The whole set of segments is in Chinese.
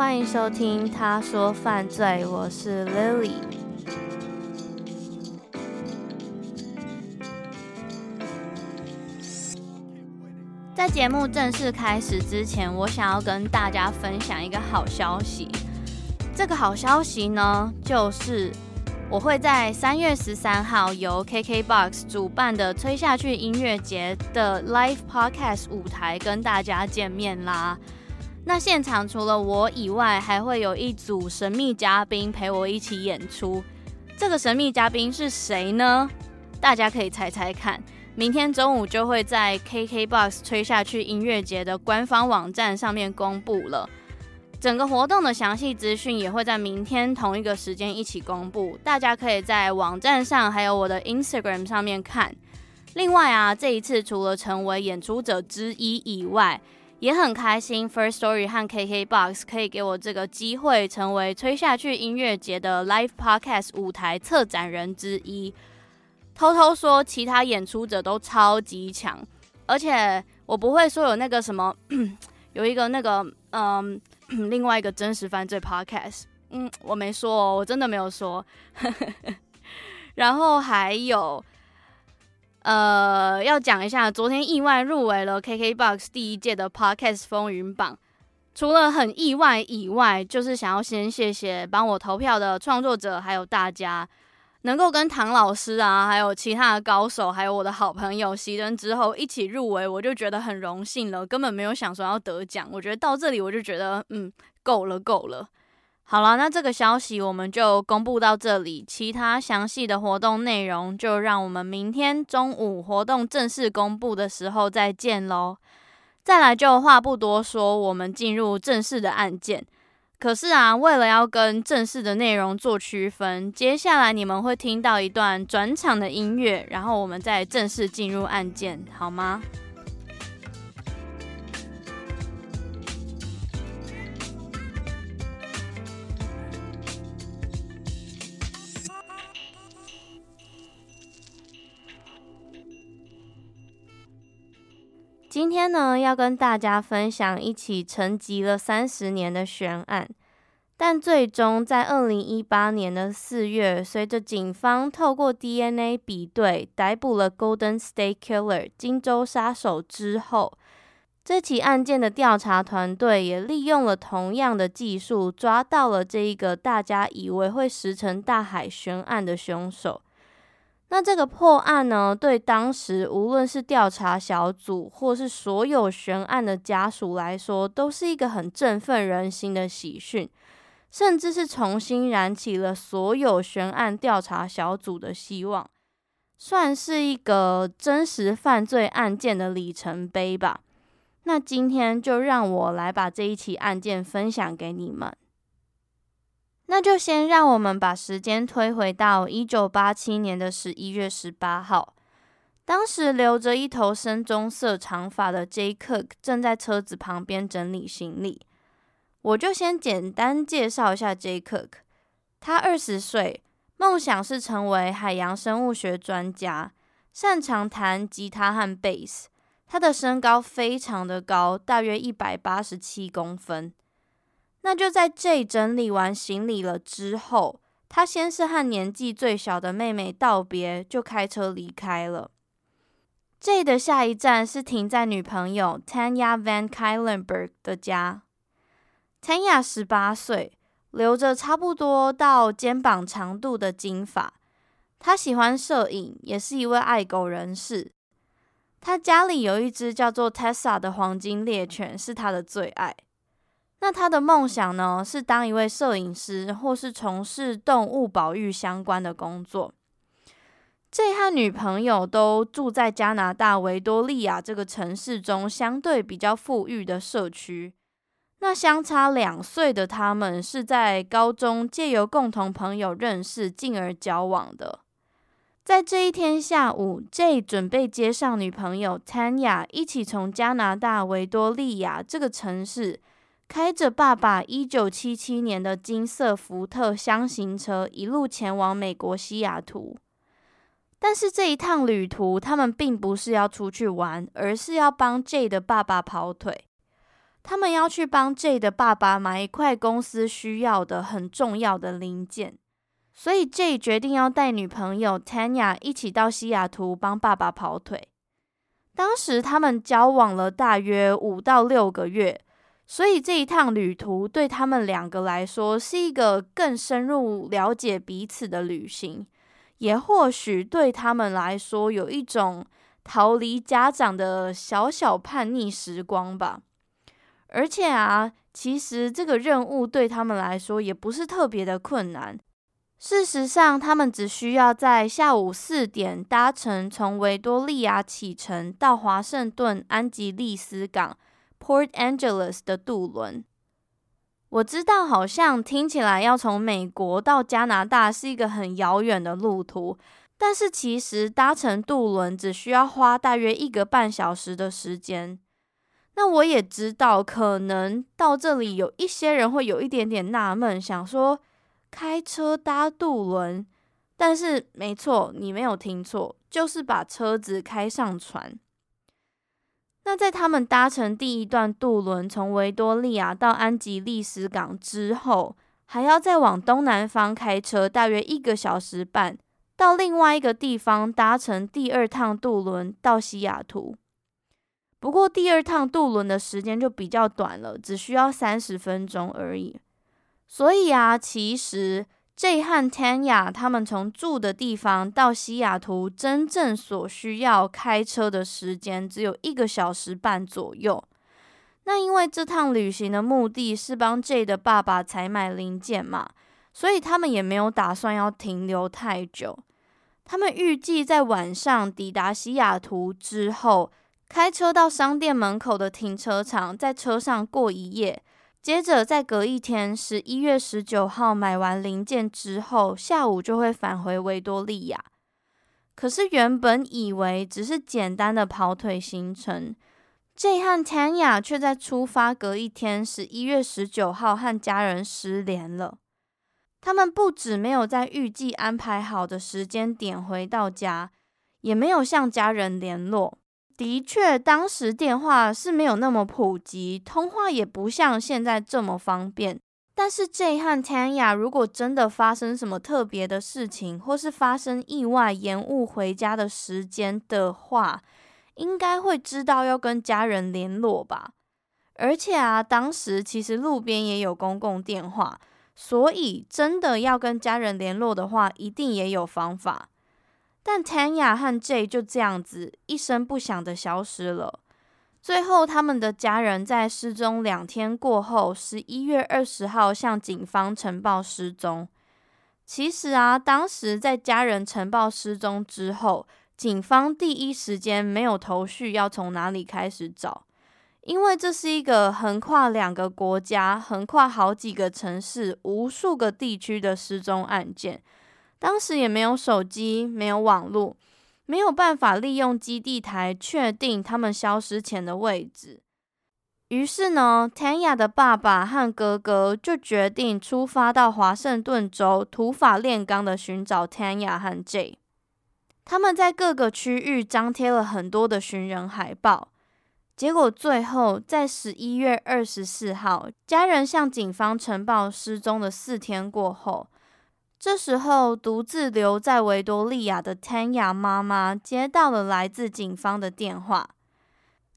欢迎收听《他说犯罪》，我是 Lily。在节目正式开始之前，我想要跟大家分享一个好消息。这个好消息呢，就是我会在三月十三号由 KKBOX 主办的吹下去音乐节的 Live Podcast 舞台跟大家见面啦。那现场除了我以外，还会有一组神秘嘉宾陪我一起演出。这个神秘嘉宾是谁呢？大家可以猜猜看。明天中午就会在 KKBOX 吹下去音乐节的官方网站上面公布了。整个活动的详细资讯也会在明天同一个时间一起公布。大家可以在网站上还有我的 Instagram 上面看。另外啊，这一次除了成为演出者之一以外，也很开心，First Story 和 KKBOX 可以给我这个机会，成为吹下去音乐节的 Live Podcast 舞台策展人之一。偷偷说，其他演出者都超级强，而且我不会说有那个什么，有一个那个，嗯，另外一个真实犯罪 Podcast，嗯，我没说哦，我真的没有说。然后还有。呃，要讲一下，昨天意外入围了 KKBOX 第一届的 Podcast 风云榜。除了很意外以外，就是想要先谢谢帮我投票的创作者，还有大家能够跟唐老师啊，还有其他的高手，还有我的好朋友袭人之后一起入围，我就觉得很荣幸了。根本没有想说要得奖，我觉得到这里我就觉得，嗯，够了，够了。好了，那这个消息我们就公布到这里。其他详细的活动内容，就让我们明天中午活动正式公布的时候再见喽。再来就话不多说，我们进入正式的案件。可是啊，为了要跟正式的内容做区分，接下来你们会听到一段转场的音乐，然后我们再正式进入案件，好吗？今天呢，要跟大家分享一起沉寂了三十年的悬案，但最终在二零一八年的四月，随着警方透过 DNA 比对逮捕了 Golden State Killer 金州杀手之后，这起案件的调查团队也利用了同样的技术，抓到了这一个大家以为会石沉大海悬案的凶手。那这个破案呢，对当时无论是调查小组或是所有悬案的家属来说，都是一个很振奋人心的喜讯，甚至是重新燃起了所有悬案调查小组的希望，算是一个真实犯罪案件的里程碑吧。那今天就让我来把这一起案件分享给你们。那就先让我们把时间推回到一九八七年的十一月十八号，当时留着一头深棕色长发的 J. Cook 正在车子旁边整理行李。我就先简单介绍一下 J. Cook，他二十岁，梦想是成为海洋生物学专家，擅长弹吉他和贝斯。他的身高非常的高，大约一百八十七公分。那就在 J 整理完行李了之后，他先是和年纪最小的妹妹道别，就开车离开了。J 的下一站是停在女朋友 Tanya Van k y l e n b e r g 的家。Tanya 十八岁，留着差不多到肩膀长度的金发。她喜欢摄影，也是一位爱狗人士。她家里有一只叫做 Tessa 的黄金猎犬，是她的最爱。那他的梦想呢，是当一位摄影师，或是从事动物保育相关的工作。这和女朋友都住在加拿大维多利亚这个城市中相对比较富裕的社区。那相差两岁的他们是在高中借由共同朋友认识，进而交往的。在这一天下午，J 准备接上女朋友 Tanya，一起从加拿大维多利亚这个城市。开着爸爸一九七七年的金色福特箱型车，一路前往美国西雅图。但是这一趟旅途，他们并不是要出去玩，而是要帮 J 的爸爸跑腿。他们要去帮 J 的爸爸买一块公司需要的很重要的零件，所以 J 决定要带女朋友 Tanya 一起到西雅图帮爸爸跑腿。当时他们交往了大约五到六个月，所以这一趟旅途对他们两个来说是一个更深入了解彼此的旅行，也或许对他们来说有一种逃离家长的小小叛逆时光吧。而且啊，其实这个任务对他们来说也不是特别的困难。事实上，他们只需要在下午四点搭乘从维多利亚启程到华盛顿安吉利斯港 （Port Angeles） 的渡轮。我知道，好像听起来要从美国到加拿大是一个很遥远的路途，但是其实搭乘渡轮只需要花大约一个半小时的时间。那我也知道，可能到这里有一些人会有一点点纳闷，想说。开车搭渡轮，但是没错，你没有听错，就是把车子开上船。那在他们搭乘第一段渡轮从维多利亚到安吉利斯港之后，还要再往东南方开车大约一个小时半，到另外一个地方搭乘第二趟渡轮到西雅图。不过第二趟渡轮的时间就比较短了，只需要三十分钟而已。所以啊，其实 J 和 Tanya 他们从住的地方到西雅图，真正所需要开车的时间只有一个小时半左右。那因为这趟旅行的目的是帮 J 的爸爸采买零件嘛，所以他们也没有打算要停留太久。他们预计在晚上抵达西雅图之后，开车到商店门口的停车场，在车上过一夜。接着再隔一天，十一月十九号买完零件之后，下午就会返回维多利亚。可是原本以为只是简单的跑腿行程，J 和 Tanya 却在出发隔一天，十一月十九号和家人失联了。他们不止没有在预计安排好的时间点回到家，也没有向家人联络。的确，当时电话是没有那么普及，通话也不像现在这么方便。但是，J 和 Tanya 如果真的发生什么特别的事情，或是发生意外延误回家的时间的话，应该会知道要跟家人联络吧。而且啊，当时其实路边也有公共电话，所以真的要跟家人联络的话，一定也有方法。但 Tanya 和 J 就这样子一声不响的消失了。最后，他们的家人在失踪两天过后，十一月二十号向警方呈报失踪。其实啊，当时在家人呈报失踪之后，警方第一时间没有头绪要从哪里开始找，因为这是一个横跨两个国家、横跨好几个城市、无数个地区的失踪案件。当时也没有手机，没有网络，没有办法利用基地台确定他们消失前的位置。于是呢，Tanya 的爸爸和哥哥就决定出发到华盛顿州土法炼钢的寻找 Tanya 和 J。他们在各个区域张贴了很多的寻人海报，结果最后在十一月二十四号，家人向警方呈报失踪的四天过后。这时候，独自留在维多利亚的 Tanya 妈妈接到了来自警方的电话。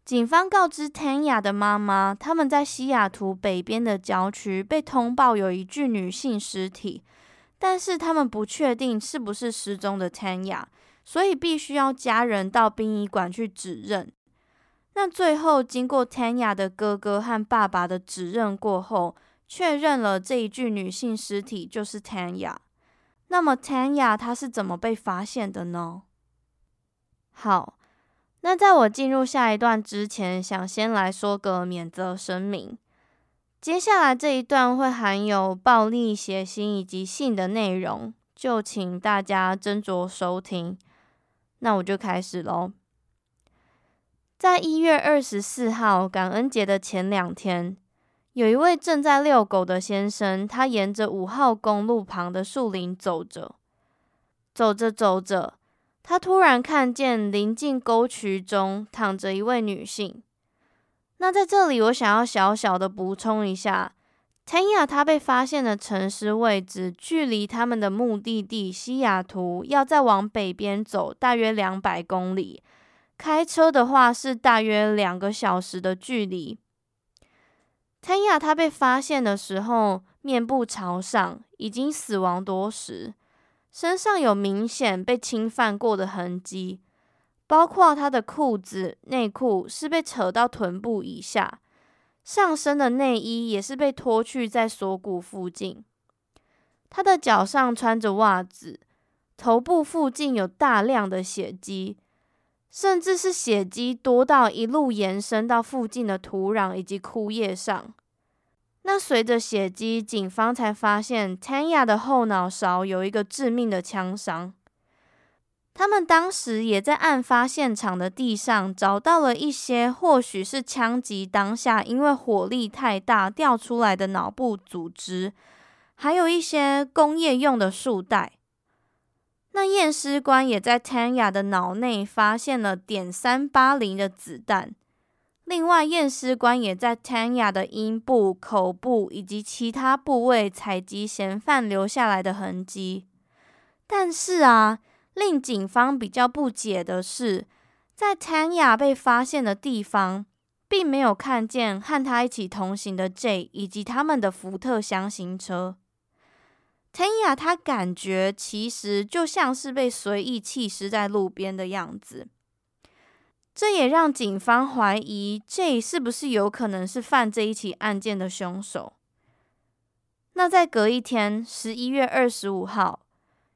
警方告知 Tanya 的妈妈，他们在西雅图北边的郊区被通报有一具女性尸体，但是他们不确定是不是失踪的 Tanya，所以必须要家人到殡仪馆去指认。那最后，经过 Tanya 的哥哥和爸爸的指认过后，确认了这一具女性尸体就是 Tanya。那么 Tanya 她是怎么被发现的呢？好，那在我进入下一段之前，想先来说个免责声明。接下来这一段会含有暴力、血腥以及性的内容，就请大家斟酌收听。那我就开始喽。在一月二十四号感恩节的前两天。有一位正在遛狗的先生，他沿着五号公路旁的树林走着，走着走着，他突然看见临近沟渠中躺着一位女性。那在这里，我想要小小的补充一下，Tanya 他被发现的城市位置，距离他们的目的地西雅图要再往北边走大约两百公里，开车的话是大约两个小时的距离。Tanya 他被发现的时候，面部朝上，已经死亡多时，身上有明显被侵犯过的痕迹。包括他的裤子、内裤是被扯到臀部以下，上身的内衣也是被脱去在锁骨附近。他的脚上穿着袜子，头部附近有大量的血迹，甚至是血迹多到一路延伸到附近的土壤以及枯叶上。那随着血迹，警方才发现 Tanya 的后脑勺有一个致命的枪伤。他们当时也在案发现场的地上找到了一些，或许是枪击当下因为火力太大掉出来的脑部组织，还有一些工业用的束带。那验尸官也在 Tanya 的脑内发现了点三八零的子弹。另外，验尸官也在 Tanya 的阴部、口部以及其他部位采集嫌犯留下来的痕迹。但是啊。令警方比较不解的是，在 Tanya 被发现的地方，并没有看见和他一起同行的 J 以及他们的福特箱型车。Tanya 他感觉其实就像是被随意弃尸在路边的样子，这也让警方怀疑 J 是不是有可能是犯这一起案件的凶手。那在隔一天，十一月二十五号。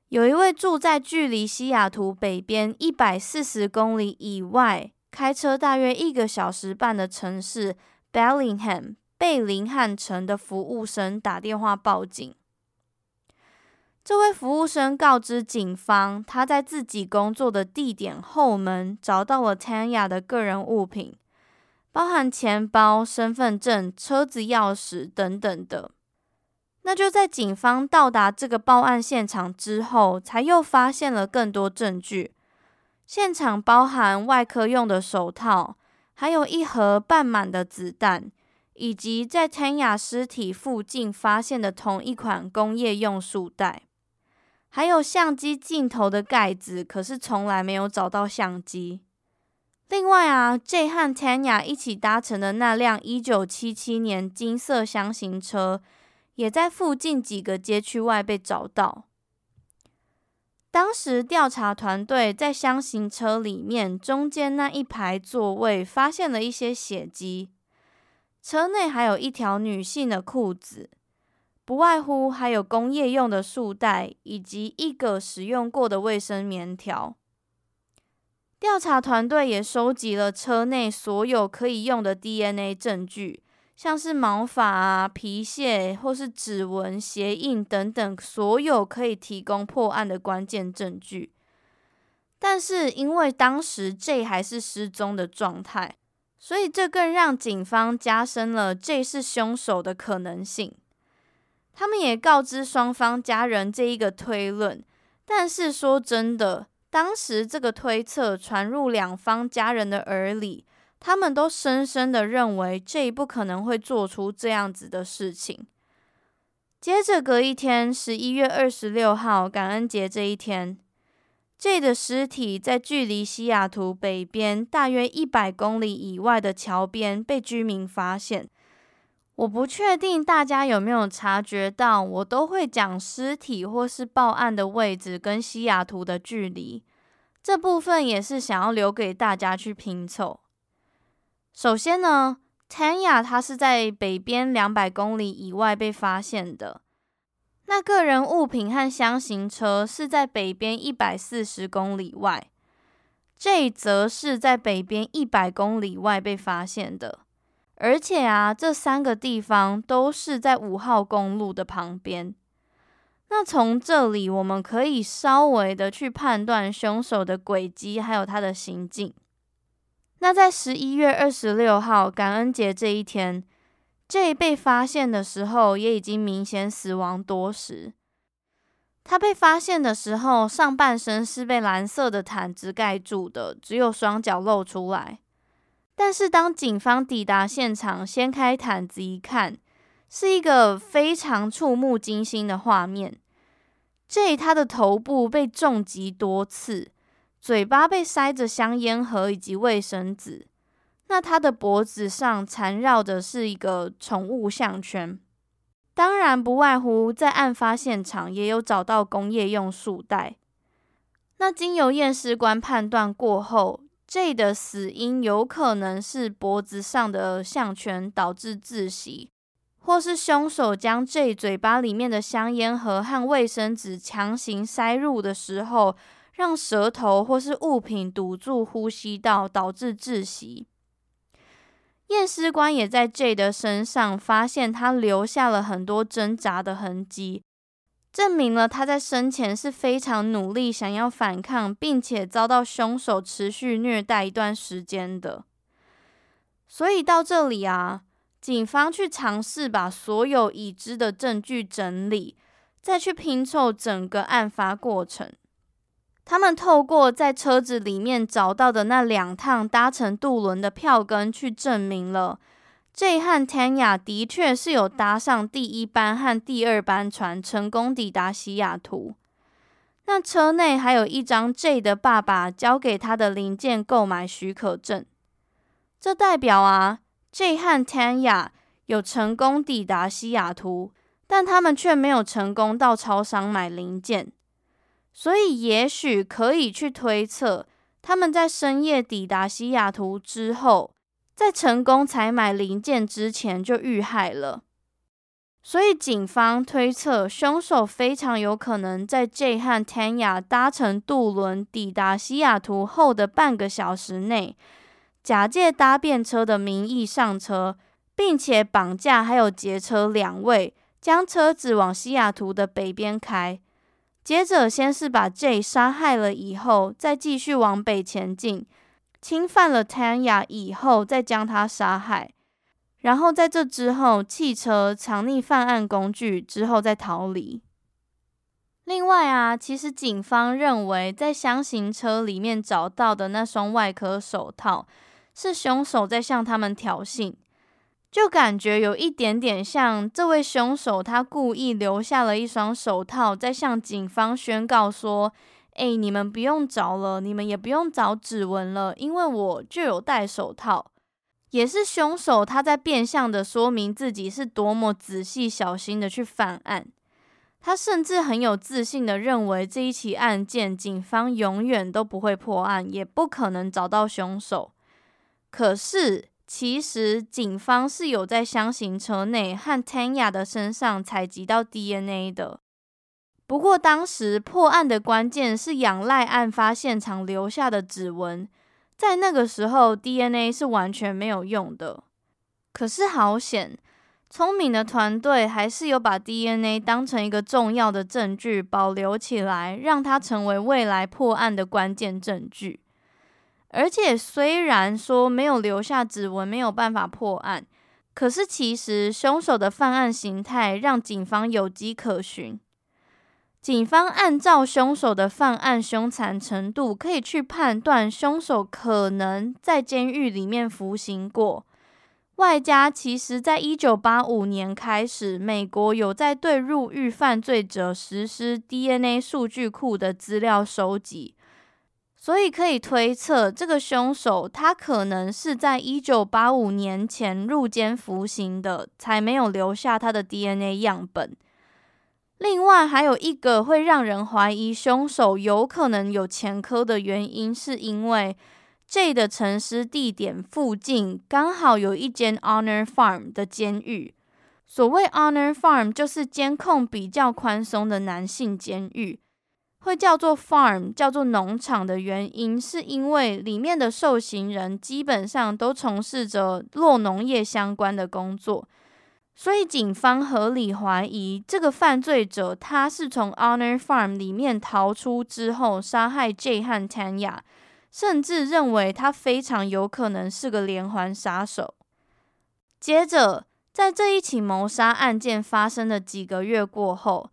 有一位住在距离西雅图北边一百四十公里以外，开车大约一个小时半的城市 Bellingham 贝林汉城的服务生打电话报警。这位服务生告知警方，他在自己工作的地点后门找到了 Tanya 的个人物品，包含钱包、身份证、车子钥匙等等的。那就在警方到达这个报案现场之后，才又发现了更多证据。现场包含外科用的手套，还有一盒半满的子弹，以及在 Tanya 尸体附近发现的同一款工业用束带，还有相机镜头的盖子，可是从来没有找到相机。另外啊，J 和 Tanya 一起搭乘的那辆1977年金色厢型车。也在附近几个街区外被找到。当时调查团队在厢型车里面中间那一排座位发现了一些血迹，车内还有一条女性的裤子，不外乎还有工业用的束带以及一个使用过的卫生棉条。调查团队也收集了车内所有可以用的 DNA 证据。像是毛发啊、皮屑或是指纹、鞋印等等，所有可以提供破案的关键证据。但是因为当时 J 还是失踪的状态，所以这更让警方加深了 J 是凶手的可能性。他们也告知双方家人这一个推论，但是说真的，当时这个推测传入两方家人的耳里。他们都深深的认为 J 不可能会做出这样子的事情。接着隔一天，十一月二十六号，感恩节这一天，J 的尸体在距离西雅图北边大约一百公里以外的桥边被居民发现。我不确定大家有没有察觉到，我都会讲尸体或是报案的位置跟西雅图的距离，这部分也是想要留给大家去拼凑。首先呢，Tanya 他是在北边两百公里以外被发现的，那个人物品和箱型车是在北边一百四十公里外，Jay 则是在北边一百公里外被发现的，而且啊，这三个地方都是在五号公路的旁边。那从这里我们可以稍微的去判断凶手的轨迹，还有他的行径。那在十一月二十六号感恩节这一天，J 被发现的时候也已经明显死亡多时。他被发现的时候，上半身是被蓝色的毯子盖住的，只有双脚露出来。但是当警方抵达现场，掀开毯子一看，是一个非常触目惊心的画面。J 他的头部被重击多次，嘴巴被塞着香烟盒以及卫生纸。那他的脖子上缠绕的是一个宠物项圈。当然，不外乎在案发现场也有找到工业用束带。那经由验尸官判断过后，J 的死因有可能是脖子上的项圈导致窒息，或是凶手将 J 嘴巴里面的香烟盒和卫生纸强行塞入的时候，让舌头或是物品堵住呼吸道，导致窒息。验尸官也在 J 的身上发现他留下了很多挣扎的痕迹，证明了他在生前是非常努力想要反抗，并且遭到凶手持续虐待一段时间的。所以到这里啊，警方去尝试把所有已知的证据整理，再去拼凑整个案发过程。他们透过在车子里面找到的那两趟搭乘渡轮的票根，去证明了 J 和 Tanya 的确是有搭上第一班和第二班船，成功抵达西雅图。那车内还有一张 J 的爸爸交给他的零件购买许可证，这代表啊，J 和 Tanya 有成功抵达西雅图，但他们却没有成功到超商买零件。所以，也许可以去推测，他们在深夜抵达西雅图之后，在成功采买零件之前就遇害了。所以，警方推测，凶手非常有可能在 J 和 Tanya 搭乘渡轮抵达西雅图后的半个小时内，假借搭便车的名义上车，并且绑架还有劫车两位，将车子往西雅图的北边开。接着，先是把 J 杀害了，以后再继续往北前进，侵犯了 Tanya 以后，再将他杀害，然后在这之后，汽车藏匿犯案工具之后再逃离。另外啊，其实警方认为，在箱型车里面找到的那双外科手套，是凶手在向他们挑衅。就感觉有一点点像这位凶手，他故意留下了一双手套，在向警方宣告说：“哎，你们不用找了，你们也不用找指纹了，因为我就有戴手套。”也是凶手他在变相的说明自己是多么仔细小心的去犯案。他甚至很有自信的认为这一起案件，警方永远都不会破案，也不可能找到凶手。可是。其实，警方是有在箱型车内和 Tanya 的身上采集到 DNA 的。不过，当时破案的关键是仰赖案发现场留下的指纹，在那个时候，DNA 是完全没有用的。可是好险，聪明的团队还是有把 DNA 当成一个重要的证据保留起来，让它成为未来破案的关键证据。而且虽然说没有留下指纹，没有办法破案，可是其实凶手的犯案形态让警方有迹可循。警方按照凶手的犯案凶残程度，可以去判断凶手可能在监狱里面服刑过。外加其实，在一九八五年开始，美国有在对入狱犯罪者实施 DNA 数据库的资料收集。所以可以推测，这个凶手他可能是在一九八五年前入监服刑的，才没有留下他的 DNA 样本。另外，还有一个会让人怀疑凶手有可能有前科的原因，是因为 J 的陈尸地点附近刚好有一间 Honor Farm 的监狱。所谓 Honor Farm，就是监控比较宽松的男性监狱。会叫做 farm，叫做农场的原因，是因为里面的受刑人基本上都从事着酪农业相关的工作，所以警方合理怀疑这个犯罪者他是从 Honor Farm 里面逃出之后杀害 J 和 Tanya，甚至认为他非常有可能是个连环杀手。接着，在这一起谋杀案件发生的几个月过后。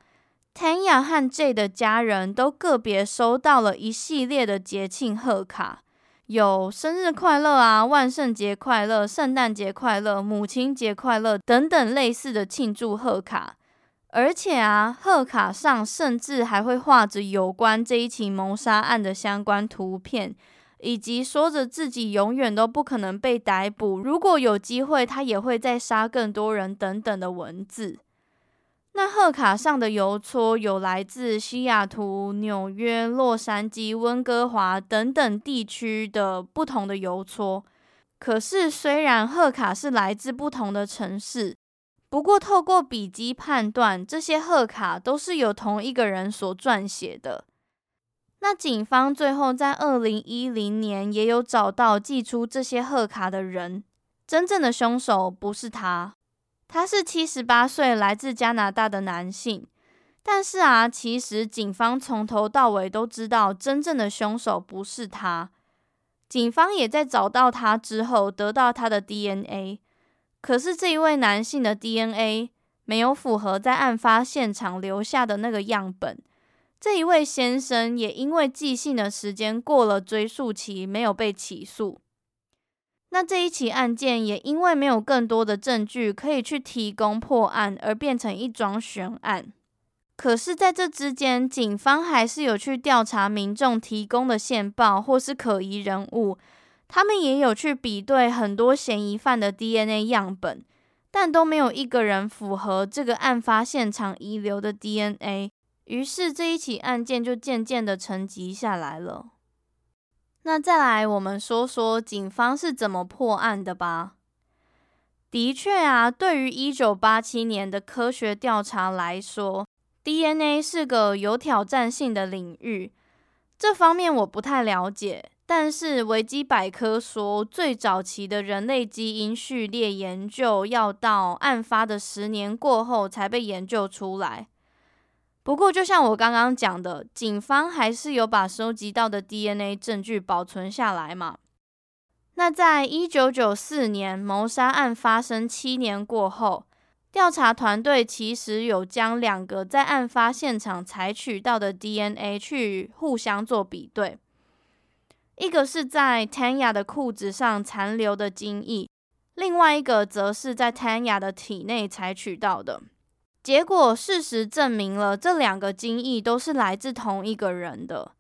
Tanya 和 J 的家人都个别收到了一系列的节庆贺卡，有生日快乐啊、万圣节快乐、圣诞节快乐、母亲节快乐等等类似的庆祝贺卡，而且啊，贺卡上甚至还会画着有关这一起谋杀案的相关图片，以及说着自己永远都不可能被逮捕，如果有机会，他也会再杀更多人等等的文字。那贺卡上的邮戳有来自西雅图、纽约、洛杉矶、温哥华等等地区的不同的邮戳。可是，虽然贺卡是来自不同的城市，不过透过笔迹判断，这些贺卡都是由同一个人所撰写的。那警方最后在二零一零年也有找到寄出这些贺卡的人，真正的凶手不是他。他是七十八岁，来自加拿大的男性。但是啊，其实警方从头到尾都知道，真正的凶手不是他。警方也在找到他之后，得到他的 DNA。可是这一位男性的 DNA 没有符合在案发现场留下的那个样本。这一位先生也因为寄信的时间过了追诉期，没有被起诉。那这一起案件也因为没有更多的证据可以去提供破案，而变成一桩悬案。可是，在这之间，警方还是有去调查民众提供的线报或是可疑人物，他们也有去比对很多嫌疑犯的 DNA 样本，但都没有一个人符合这个案发现场遗留的 DNA。于是，这一起案件就渐渐的沉寂下来了。那再来，我们说说警方是怎么破案的吧。的确啊，对于一九八七年的科学调查来说，DNA 是个有挑战性的领域。这方面我不太了解，但是维基百科说，最早期的人类基因序列研究要到案发的十年过后才被研究出来。不过，就像我刚刚讲的，警方还是有把收集到的 DNA 证据保存下来嘛。那在一九九四年谋杀案发生七年过后，调查团队其实有将两个在案发现场采取到的 DNA 去互相做比对，一个是在 Tanya 的裤子上残留的精液，另外一个则是在 Tanya 的体内采取到的。结果，事实证明了这两个精液都是来自同一个人的。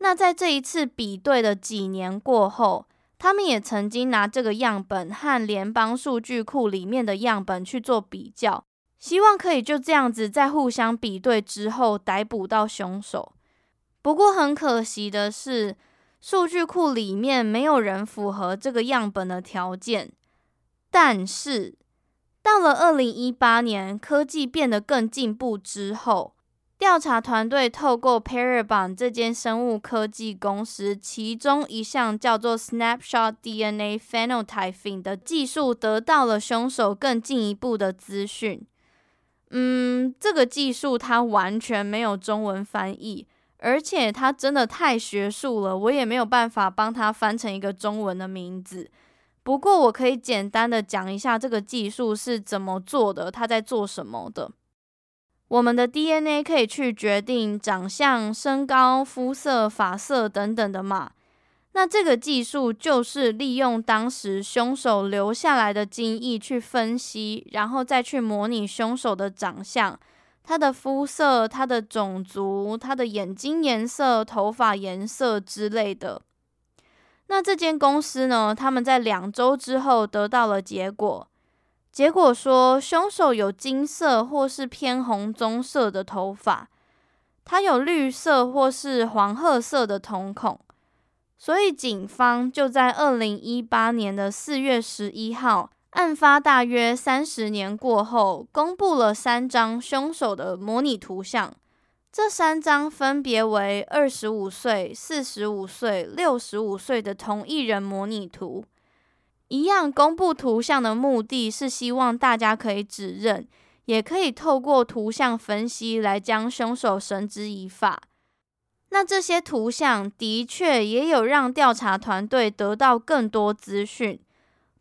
那在这一次比对的几年过后，他们也曾经拿这个样本和联邦数据库里面的样本去做比较，希望可以就这样子在互相比对之后逮捕到凶手。不过很可惜的是，数据库里面没有人符合这个样本的条件，但是。到了二零一八年，科技变得更进步之后，调查团队透过 Parabon 这间生物科技公司，其中一项叫做 Snapshot DNA Phenotyping 的技术，得到了凶手更进一步的资讯。嗯，这个技术它完全没有中文翻译，而且它真的太学术了，我也没有办法帮它翻成一个中文的名字。不过，我可以简单的讲一下这个技术是怎么做的，它在做什么的。我们的 DNA 可以去决定长相、身高、肤色、发色等等的嘛。那这个技术就是利用当时凶手留下来的精液去分析，然后再去模拟凶手的长相、他的肤色、他的种族、他的眼睛颜色、头发颜色之类的。那这间公司呢，他们在两周之后得到了结果，结果说凶手有金色或是偏红棕色的头发，他有绿色或是黄褐色的瞳孔，所以警方就在二零一八年的四月十一号，案发大约三十年过后，公布了三张凶手的模拟图像。这三张分别为二十五岁、四十五岁、六十五岁的同一人模拟图。一样公布图像的目的是希望大家可以指认，也可以透过图像分析来将凶手绳之以法。那这些图像的确也有让调查团队得到更多资讯，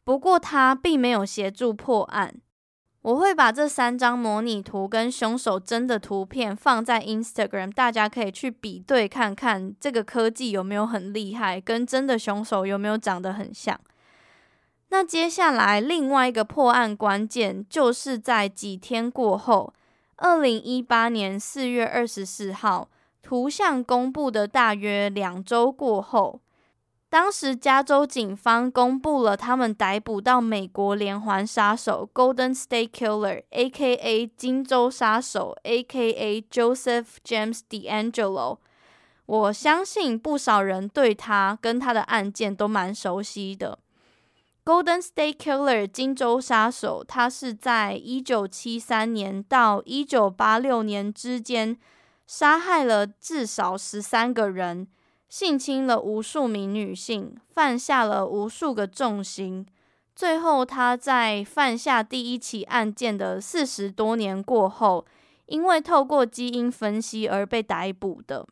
不过他并没有协助破案。我会把这三张模拟图跟凶手真的图片放在 Instagram，大家可以去比对看看，这个科技有没有很厉害，跟真的凶手有没有长得很像。那接下来另外一个破案关键，就是在几天过后，二零一八年四月二十四号，图像公布的大约两周过后。当时，加州警方公布了他们逮捕到美国连环杀手 Golden State Killer，A.K.A. 金州杀手，A.K.A. Joseph James DeAngelo。我相信不少人对他跟他的案件都蛮熟悉的。Golden State Killer 金州杀手，他是在一九七三年到一九八六年之间，杀害了至少十三个人。性侵了无数名女性，犯下了无数个重刑，最后他在犯下第一起案件的四十多年过后，因为透过基因分析而被逮捕的。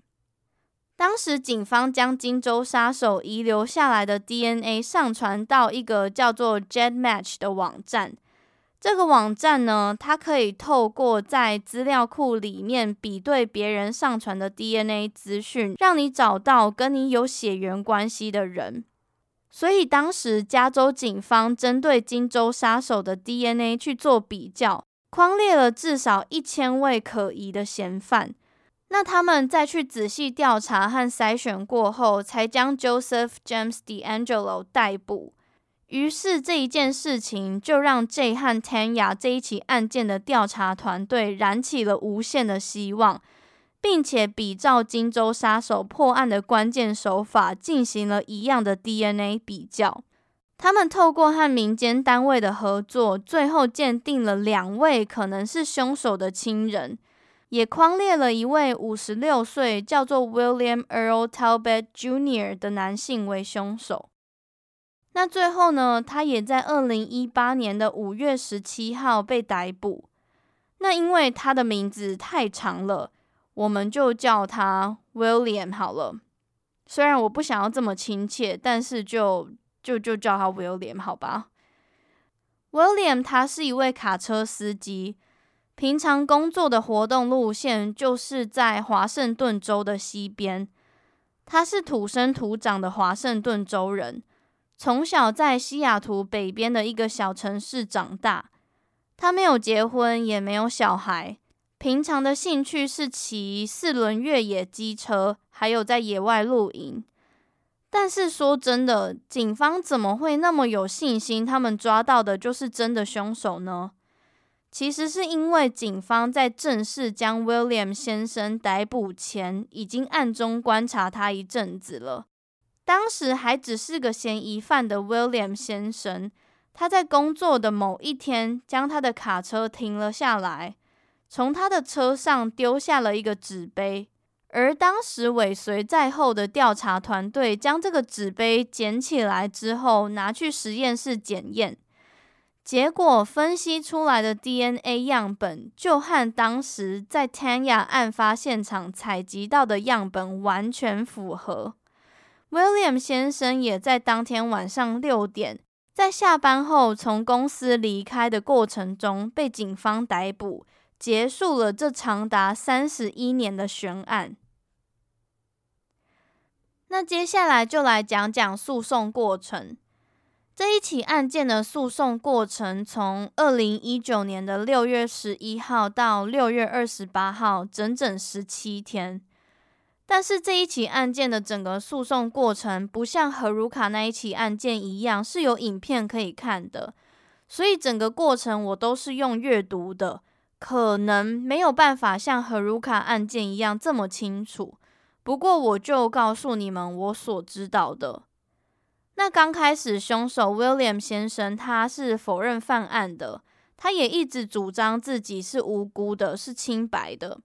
当时警方将荆州杀手遗留下来的 DNA 上传到一个叫做 GEDmatch 的网站。这个网站呢，它可以透过在资料库里面比对别人上传的 DNA 资讯，让你找到跟你有血缘关系的人。所以当时加州警方针对金州杀手的 DNA 去做比较，框列了至少一千位可疑的嫌犯。那他们再去仔细调查和筛选过后，才将 Joseph James DeAngelo 逮捕。于是这一件事情就让 J 和 Tanya 这一起案件的调查团队燃起了无限的希望，并且比照荆州杀手破案的关键手法进行了一样的 DNA 比较。他们透过和民间单位的合作，最后鉴定了两位可能是凶手的亲人，也框列了一位五十六岁叫做 William Earl Talbot Jr. 的男性为凶手。那最后呢，他也在二零一八年的五月十七号被逮捕。那因为他的名字太长了，我们就叫他 William 好了。虽然我不想要这么亲切，但是就就就叫他 William 好吧。William 他是一位卡车司机，平常工作的活动路线就是在华盛顿州的西边。他是土生土长的华盛顿州人。从小在西雅图北边的一个小城市长大，他没有结婚，也没有小孩。平常的兴趣是骑四轮越野机车，还有在野外露营。但是说真的，警方怎么会那么有信心，他们抓到的就是真的凶手呢？其实是因为警方在正式将 William 先生逮捕前，已经暗中观察他一阵子了。当时还只是个嫌疑犯的 William 先生，他在工作的某一天将他的卡车停了下来，从他的车上丢下了一个纸杯，而当时尾随在后的调查团队将这个纸杯捡起来之后，拿去实验室检验，结果分析出来的 DNA 样本就和当时在 Tanya 案发现场采集到的样本完全符合。William 先生也在当天晚上六点，在下班后从公司离开的过程中被警方逮捕，结束了这长达三十一年的悬案。那接下来就来讲讲诉讼过程。这一起案件的诉讼过程从二零一九年的六月十一号到六月二十八号，整整十七天。但是这一起案件的整个诉讼过程不像荷鲁卡那一起案件一样是有影片可以看的，所以整个过程我都是用阅读的，可能没有办法像荷鲁卡案件一样这么清楚。不过我就告诉你们我所知道的。那刚开始凶手 William 先生他是否认犯案的，他也一直主张自己是无辜的，是清白的。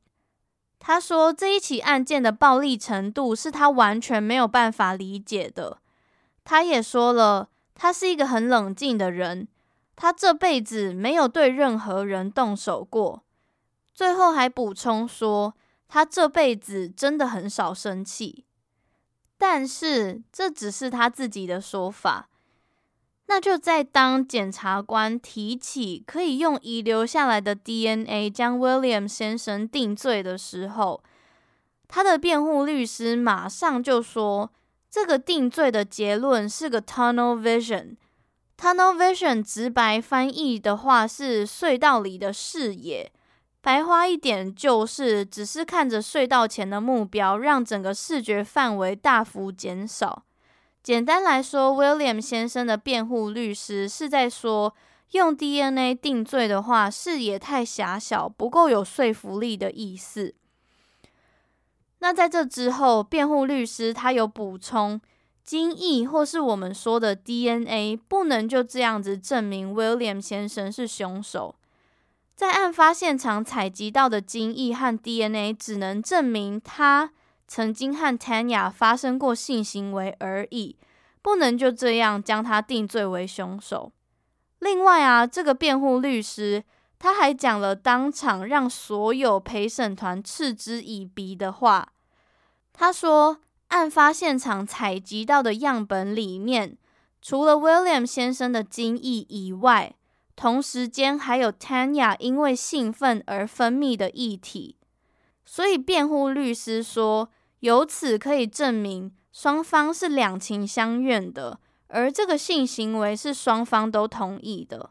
他说：“这一起案件的暴力程度是他完全没有办法理解的。”他也说了，他是一个很冷静的人，他这辈子没有对任何人动手过。最后还补充说，他这辈子真的很少生气。但是这只是他自己的说法。那就在当检察官提起可以用遗留下来的 DNA 将 William 先生定罪的时候，他的辩护律师马上就说，这个定罪的结论是个 tunnel vision。tunnel vision 直白翻译的话是隧道里的视野，白话一点就是只是看着隧道前的目标，让整个视觉范围大幅减少。简单来说，William 先生的辩护律师是在说，用 DNA 定罪的话，视野太狭小，不够有说服力的意思。那在这之后，辩护律师他有补充，精液或是我们说的 DNA 不能就这样子证明 William 先生是凶手。在案发现场采集到的精液和 DNA 只能证明他。曾经和 Tanya 发生过性行为而已，不能就这样将他定罪为凶手。另外啊，这个辩护律师他还讲了当场让所有陪审团嗤之以鼻的话。他说，案发现场采集到的样本里面，除了 William 先生的精液以外，同时间还有 Tanya 因为兴奋而分泌的液体。所以辩护律师说。由此可以证明双方是两情相悦的，而这个性行为是双方都同意的。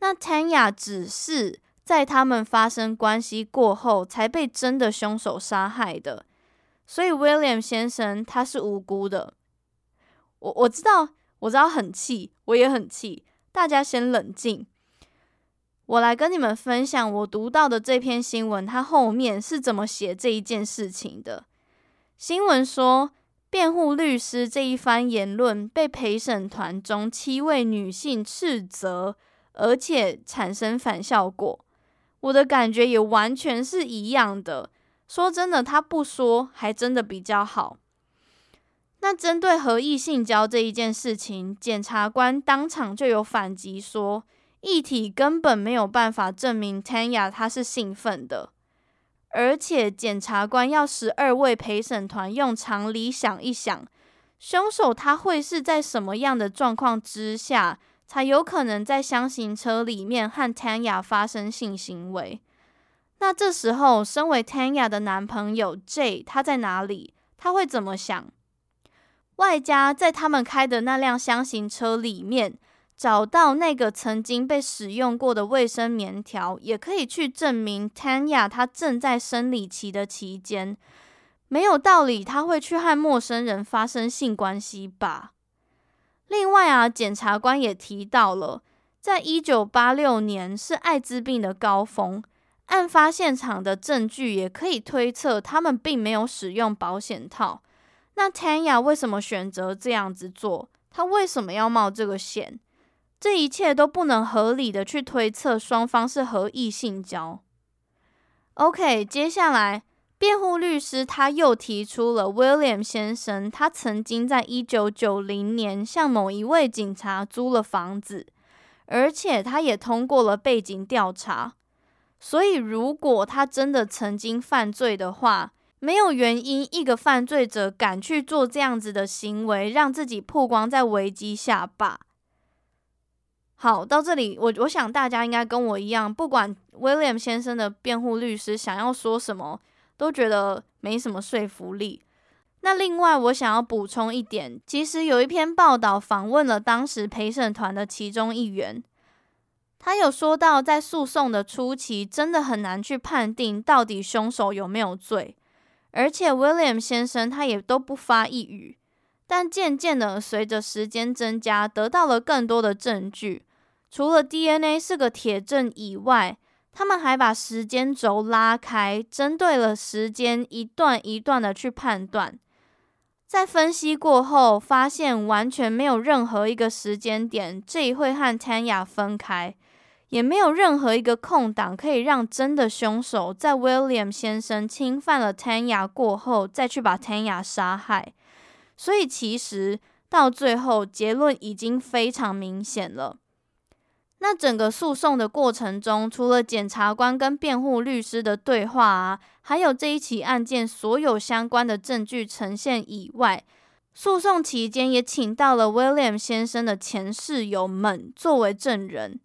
那 Tanya 只是在他们发生关系过后才被真的凶手杀害的，所以 William 先生他是无辜的。我我知道，我知道很气，我也很气。大家先冷静，我来跟你们分享我读到的这篇新闻，它后面是怎么写这一件事情的。新闻说，辩护律师这一番言论被陪审团中七位女性斥责，而且产生反效果。我的感觉也完全是一样的。说真的，他不说还真的比较好。那针对合意性交这一件事情，检察官当场就有反击说，议体根本没有办法证明 Tanya 她是兴奋的。而且，检察官要十二位陪审团用常理想一想，凶手他会是在什么样的状况之下，才有可能在厢型车里面和 Tanya 发生性行为？那这时候，身为 Tanya 的男朋友 J 他在哪里？他会怎么想？外加在他们开的那辆厢型车里面。找到那个曾经被使用过的卫生棉条，也可以去证明 Tanya 她正在生理期的期间，没有道理她会去和陌生人发生性关系吧？另外啊，检察官也提到了，在一九八六年是艾滋病的高峰，案发现场的证据也可以推测他们并没有使用保险套。那 Tanya 为什么选择这样子做？她为什么要冒这个险？这一切都不能合理的去推测双方是合意性交。OK，接下来辩护律师他又提出了 William 先生，他曾经在一九九零年向某一位警察租了房子，而且他也通过了背景调查。所以，如果他真的曾经犯罪的话，没有原因一个犯罪者敢去做这样子的行为，让自己曝光在危机下吧。好，到这里，我我想大家应该跟我一样，不管 William 先生的辩护律师想要说什么，都觉得没什么说服力。那另外，我想要补充一点，其实有一篇报道访问了当时陪审团的其中一员，他有说到，在诉讼的初期，真的很难去判定到底凶手有没有罪，而且 William 先生他也都不发一语。但渐渐的，随着时间增加，得到了更多的证据。除了 DNA 是个铁证以外，他们还把时间轴拉开，针对了时间一段一段的去判断。在分析过后，发现完全没有任何一个时间点这一会和 Tanya 分开，也没有任何一个空档可以让真的凶手在 William 先生侵犯了 Tanya 过后再去把 Tanya 杀害。所以其实到最后结论已经非常明显了。那整个诉讼的过程中，除了检察官跟辩护律师的对话啊，还有这一起案件所有相关的证据呈现以外，诉讼期间也请到了 William 先生的前室友们作为证人。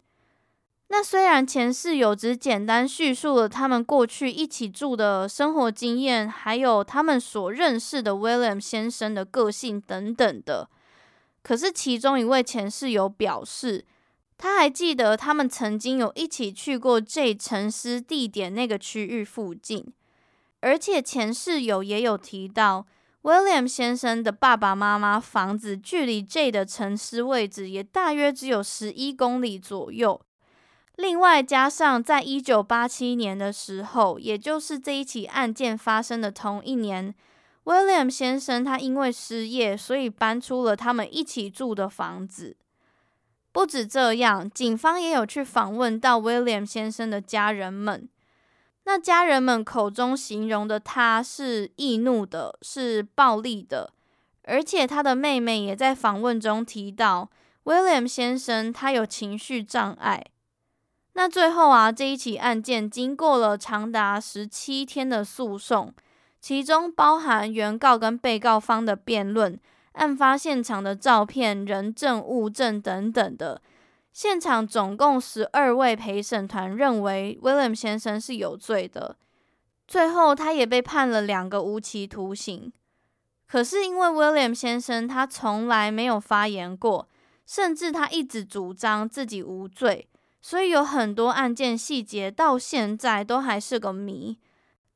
那虽然前室友只简单叙述了他们过去一起住的生活经验，还有他们所认识的 William 先生的个性等等的，可是其中一位前室友表示，他还记得他们曾经有一起去过 J 沉尸地点那个区域附近，而且前室友也有提到，William 先生的爸爸妈妈房子距离 J 的沉尸位置也大约只有十一公里左右。另外，加上在一九八七年的时候，也就是这一起案件发生的同一年，William 先生他因为失业，所以搬出了他们一起住的房子。不止这样，警方也有去访问到 William 先生的家人们。那家人们口中形容的他是易怒的，是暴力的，而且他的妹妹也在访问中提到，William 先生他有情绪障碍。那最后啊，这一起案件经过了长达十七天的诉讼，其中包含原告跟被告方的辩论、案发现场的照片、人证物证等等的。现场总共十二位陪审团认为 William 先生是有罪的，最后他也被判了两个无期徒刑。可是因为 William 先生他从来没有发言过，甚至他一直主张自己无罪。所以有很多案件细节到现在都还是个谜，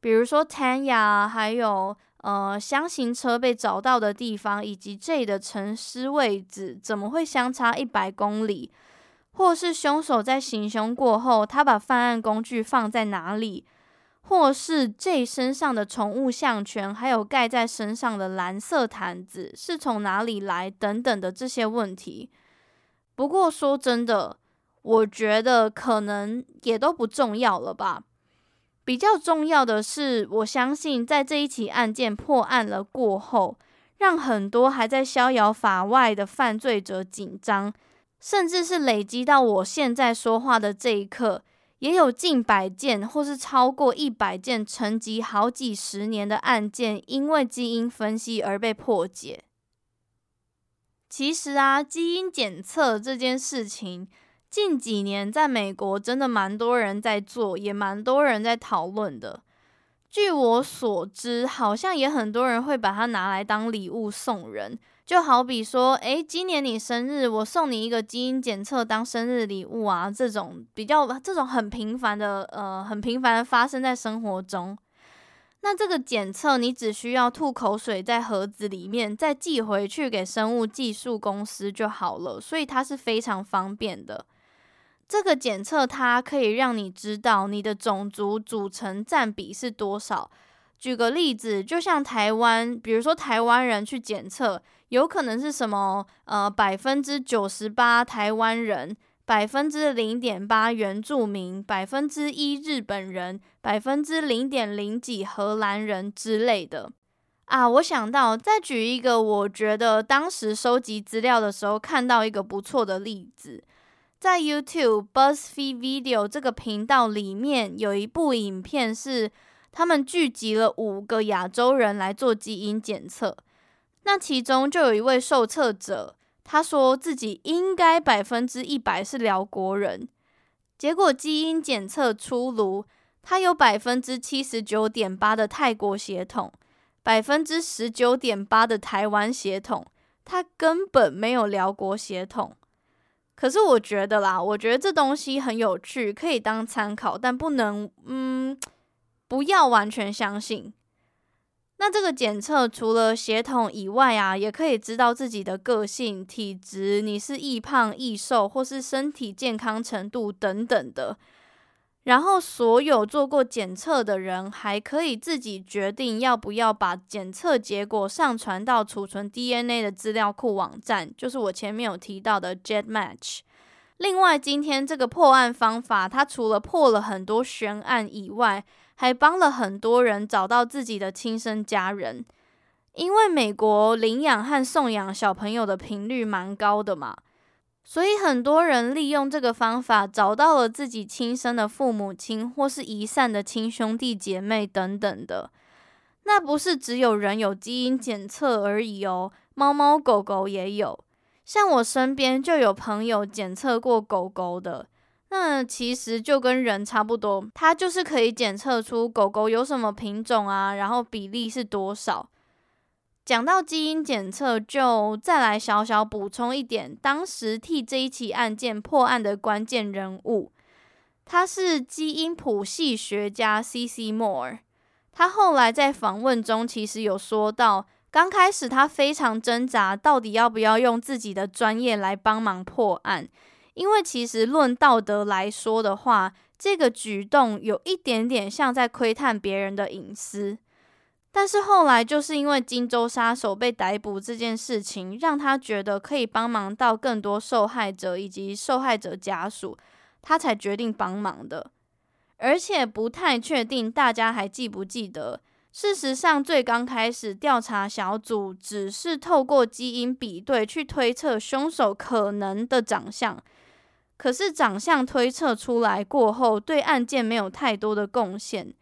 比如说 Tanya，还有呃箱型车被找到的地方，以及 J 的沉尸位置怎么会相差一百公里？或是凶手在行凶过后，他把犯案工具放在哪里？或是 J 身上的宠物项圈，还有盖在身上的蓝色毯子是从哪里来？等等的这些问题。不过说真的。我觉得可能也都不重要了吧。比较重要的是，我相信在这一起案件破案了过后，让很多还在逍遥法外的犯罪者紧张，甚至是累积到我现在说话的这一刻，也有近百件或是超过一百件沉寂好几十年的案件，因为基因分析而被破解。其实啊，基因检测这件事情。近几年，在美国真的蛮多人在做，也蛮多人在讨论的。据我所知，好像也很多人会把它拿来当礼物送人。就好比说，诶，今年你生日，我送你一个基因检测当生日礼物啊，这种比较这种很频繁的，呃，很频繁的发生在生活中。那这个检测，你只需要吐口水在盒子里面，再寄回去给生物技术公司就好了，所以它是非常方便的。这个检测它可以让你知道你的种族组成占比是多少。举个例子，就像台湾，比如说台湾人去检测，有可能是什么？呃，百分之九十八台湾人，百分之零点八原住民，百分之一日本人，百分之零点零几荷兰人之类的。啊，我想到再举一个，我觉得当时收集资料的时候看到一个不错的例子。在 YouTube BuzzFeed Video 这个频道里面，有一部影片是他们聚集了五个亚洲人来做基因检测。那其中就有一位受测者，他说自己应该百分之一百是辽国人。结果基因检测出炉，他有百分之七十九点八的泰国血统，百分之十九点八的台湾血统，他根本没有辽国血统。可是我觉得啦，我觉得这东西很有趣，可以当参考，但不能，嗯，不要完全相信。那这个检测除了血统以外啊，也可以知道自己的个性、体质，你是易胖、易瘦，或是身体健康程度等等的。然后，所有做过检测的人还可以自己决定要不要把检测结果上传到储存 DNA 的资料库网站，就是我前面有提到的 GEDmatch。另外，今天这个破案方法，它除了破了很多悬案以外，还帮了很多人找到自己的亲生家人。因为美国领养和送养小朋友的频率蛮高的嘛。所以很多人利用这个方法找到了自己亲生的父母亲，或是遗散的亲兄弟姐妹等等的。那不是只有人有基因检测而已哦，猫猫狗狗也有。像我身边就有朋友检测过狗狗的，那其实就跟人差不多，它就是可以检测出狗狗有什么品种啊，然后比例是多少。讲到基因检测，就再来小小补充一点，当时替这一起案件破案的关键人物，他是基因谱系学家 C.C. Moore。他后来在访问中其实有说到。刚开始，他非常挣扎，到底要不要用自己的专业来帮忙破案？因为其实论道德来说的话，这个举动有一点点像在窥探别人的隐私。但是后来，就是因为荆州杀手被逮捕这件事情，让他觉得可以帮忙到更多受害者以及受害者家属，他才决定帮忙的。而且不太确定大家还记不记得。事实上，最刚开始调查小组只是透过基因比对去推测凶手可能的长相，可是长相推测出来过后，对案件没有太多的贡献。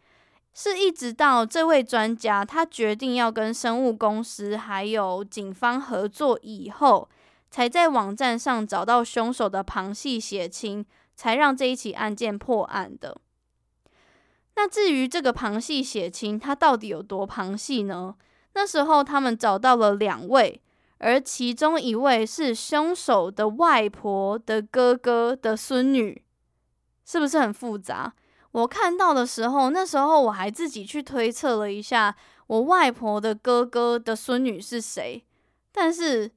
是一直到这位专家他决定要跟生物公司还有警方合作以后，才在网站上找到凶手的旁系血亲，才让这一起案件破案的。那至于这个旁系血亲，他到底有多旁系呢？那时候他们找到了两位，而其中一位是凶手的外婆的哥哥的孙女，是不是很复杂？我看到的时候，那时候我还自己去推测了一下，我外婆的哥哥的孙女是谁，但是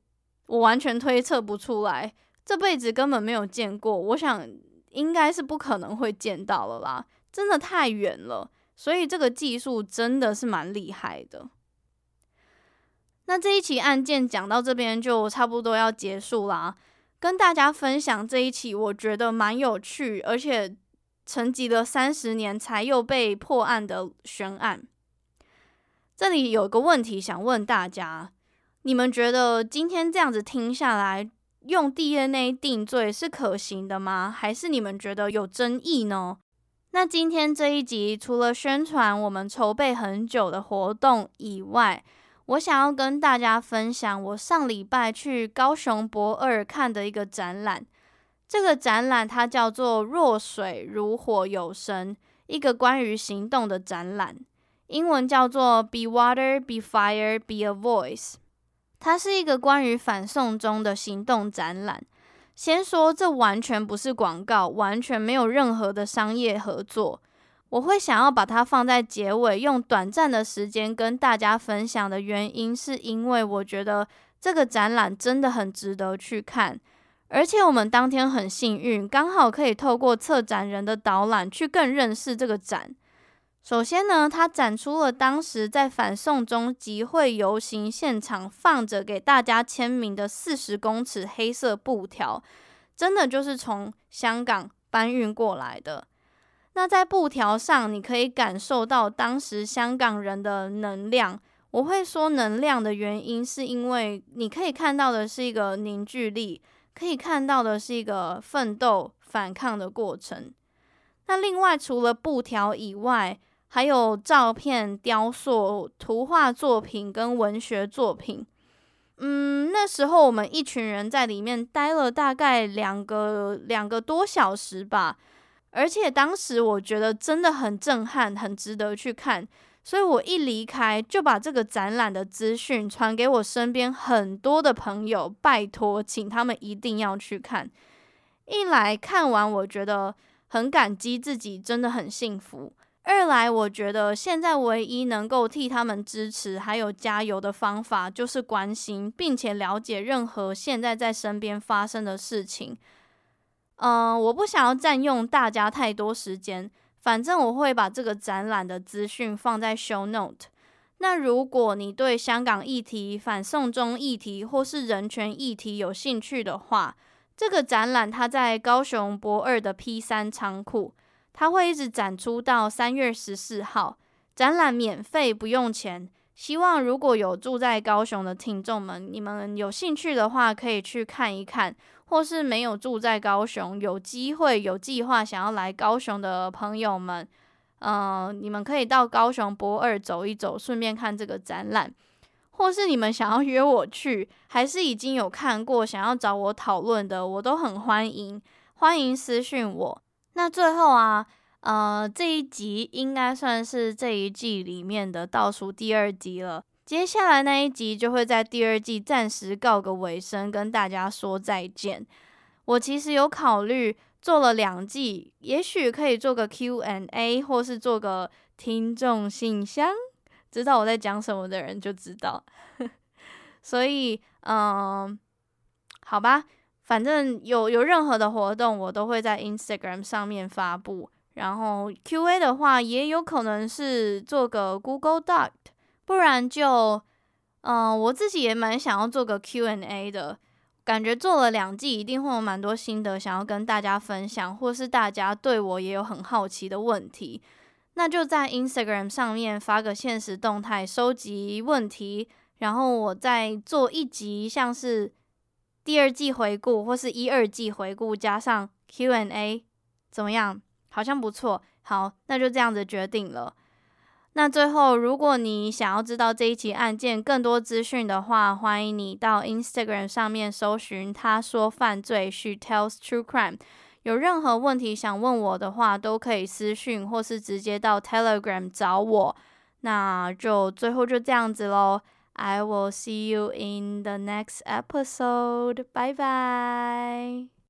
我完全推测不出来，这辈子根本没有见过，我想应该是不可能会见到了啦。真的太远了，所以这个技术真的是蛮厉害的。那这一起案件讲到这边就差不多要结束啦，跟大家分享这一起我觉得蛮有趣，而且沉寂了三十年才又被破案的悬案。这里有个问题想问大家，你们觉得今天这样子听下来，用 DNA 定罪是可行的吗？还是你们觉得有争议呢？那今天这一集除了宣传我们筹备很久的活动以外，我想要跟大家分享我上礼拜去高雄博二看的一个展览。这个展览它叫做“若水如火有声”，一个关于行动的展览，英文叫做 “Be Water, Be Fire, Be a Voice”。它是一个关于反送中的行动展览。先说，这完全不是广告，完全没有任何的商业合作。我会想要把它放在结尾，用短暂的时间跟大家分享的原因，是因为我觉得这个展览真的很值得去看，而且我们当天很幸运，刚好可以透过策展人的导览去更认识这个展。首先呢，他展出了当时在反送中集会游行现场放着给大家签名的四十公尺黑色布条，真的就是从香港搬运过来的。那在布条上，你可以感受到当时香港人的能量。我会说能量的原因，是因为你可以看到的是一个凝聚力，可以看到的是一个奋斗反抗的过程。那另外，除了布条以外，还有照片、雕塑、图画作品跟文学作品。嗯，那时候我们一群人在里面待了大概两个两个多小时吧，而且当时我觉得真的很震撼，很值得去看。所以我一离开就把这个展览的资讯传给我身边很多的朋友，拜托，请他们一定要去看。一来看完，我觉得很感激自己，真的很幸福。二来，我觉得现在唯一能够替他们支持还有加油的方法，就是关心并且了解任何现在在身边发生的事情。嗯、我不想要占用大家太多时间，反正我会把这个展览的资讯放在 show note。那如果你对香港议题、反送中议题或是人权议题有兴趣的话，这个展览它在高雄博二的 P 三仓库。它会一直展出到三月十四号，展览免费不用钱。希望如果有住在高雄的听众们，你们有兴趣的话，可以去看一看；或是没有住在高雄，有机会有计划想要来高雄的朋友们，嗯、呃，你们可以到高雄驳二走一走，顺便看这个展览。或是你们想要约我去，还是已经有看过想要找我讨论的，我都很欢迎，欢迎私讯我。那最后啊，呃，这一集应该算是这一季里面的倒数第二集了。接下来那一集就会在第二季暂时告个尾声，跟大家说再见。我其实有考虑做了两季，也许可以做个 Q&A，或是做个听众信箱。知道我在讲什么的人就知道，所以嗯，好吧，反正有有任何的活动，我都会在 Instagram 上面发布。然后 QA 的话，也有可能是做个 Google Doc，不然就嗯，我自己也蛮想要做个 Q&A 的，感觉做了两季，一定会有蛮多心得想要跟大家分享，或是大家对我也有很好奇的问题。那就在 Instagram 上面发个限时动态，收集问题，然后我再做一集，像是第二季回顾或是一二季回顾，加上 Q&A，怎么样？好像不错。好，那就这样子决定了。那最后，如果你想要知道这一起案件更多资讯的话，欢迎你到 Instagram 上面搜寻“他说犯罪 ”，She tells true crime。有任何问题想问我的话，都可以私讯或是直接到 Telegram 找我。那就最后就这样子喽，I will see you in the next episode，拜拜。